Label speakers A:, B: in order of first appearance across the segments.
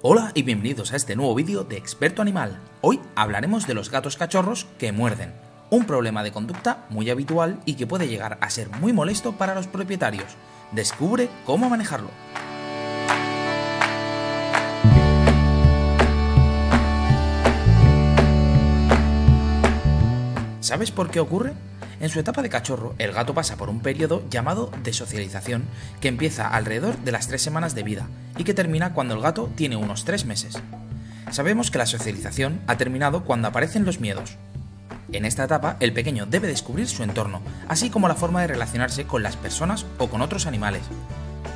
A: Hola y bienvenidos a este nuevo vídeo de Experto Animal. Hoy hablaremos de los gatos cachorros que muerden, un problema de conducta muy habitual y que puede llegar a ser muy molesto para los propietarios. Descubre cómo manejarlo. ¿Sabes por qué ocurre? En su etapa de cachorro, el gato pasa por un periodo llamado de socialización, que empieza alrededor de las tres semanas de vida y que termina cuando el gato tiene unos tres meses. Sabemos que la socialización ha terminado cuando aparecen los miedos. En esta etapa, el pequeño debe descubrir su entorno, así como la forma de relacionarse con las personas o con otros animales.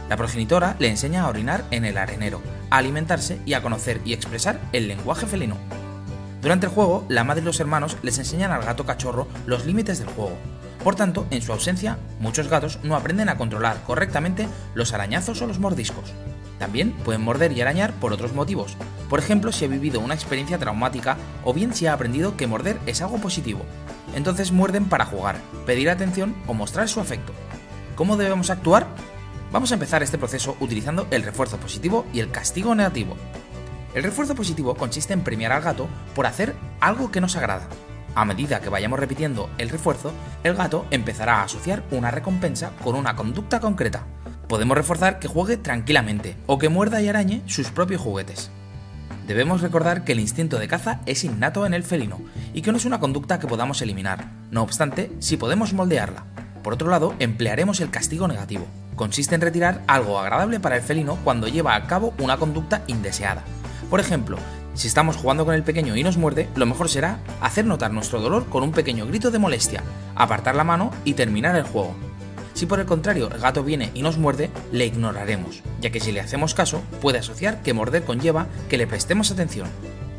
A: La progenitora le enseña a orinar en el arenero, a alimentarse y a conocer y expresar el lenguaje felino. Durante el juego, la madre y los hermanos les enseñan al gato cachorro los límites del juego. Por tanto, en su ausencia, muchos gatos no aprenden a controlar correctamente los arañazos o los mordiscos. También pueden morder y arañar por otros motivos, por ejemplo si ha vivido una experiencia traumática o bien si ha aprendido que morder es algo positivo. Entonces muerden para jugar, pedir atención o mostrar su afecto. ¿Cómo debemos actuar? Vamos a empezar este proceso utilizando el refuerzo positivo y el castigo negativo. El refuerzo positivo consiste en premiar al gato por hacer algo que nos agrada. A medida que vayamos repitiendo el refuerzo, el gato empezará a asociar una recompensa con una conducta concreta. Podemos reforzar que juegue tranquilamente o que muerda y arañe sus propios juguetes. Debemos recordar que el instinto de caza es innato en el felino y que no es una conducta que podamos eliminar. No obstante, sí podemos moldearla. Por otro lado, emplearemos el castigo negativo. Consiste en retirar algo agradable para el felino cuando lleva a cabo una conducta indeseada. Por ejemplo, si estamos jugando con el pequeño y nos muerde, lo mejor será hacer notar nuestro dolor con un pequeño grito de molestia, apartar la mano y terminar el juego. Si por el contrario el gato viene y nos muerde, le ignoraremos, ya que si le hacemos caso, puede asociar que morder conlleva que le prestemos atención.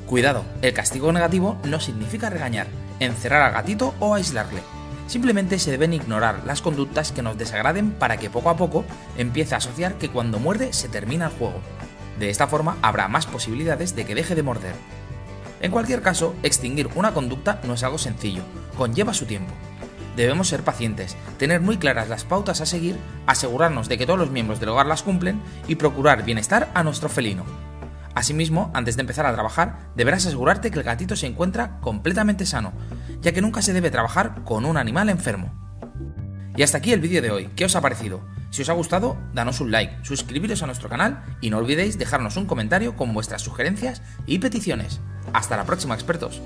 A: Cuidado, el castigo negativo no significa regañar, encerrar al gatito o aislarle. Simplemente se deben ignorar las conductas que nos desagraden para que poco a poco empiece a asociar que cuando muerde se termina el juego. De esta forma habrá más posibilidades de que deje de morder. En cualquier caso, extinguir una conducta no es algo sencillo, conlleva su tiempo. Debemos ser pacientes, tener muy claras las pautas a seguir, asegurarnos de que todos los miembros del hogar las cumplen y procurar bienestar a nuestro felino. Asimismo, antes de empezar a trabajar, deberás asegurarte que el gatito se encuentra completamente sano, ya que nunca se debe trabajar con un animal enfermo. Y hasta aquí el vídeo de hoy, ¿qué os ha parecido? Si os ha gustado, danos un like, suscribiros a nuestro canal y no olvidéis dejarnos un comentario con vuestras sugerencias y peticiones. Hasta la próxima, expertos.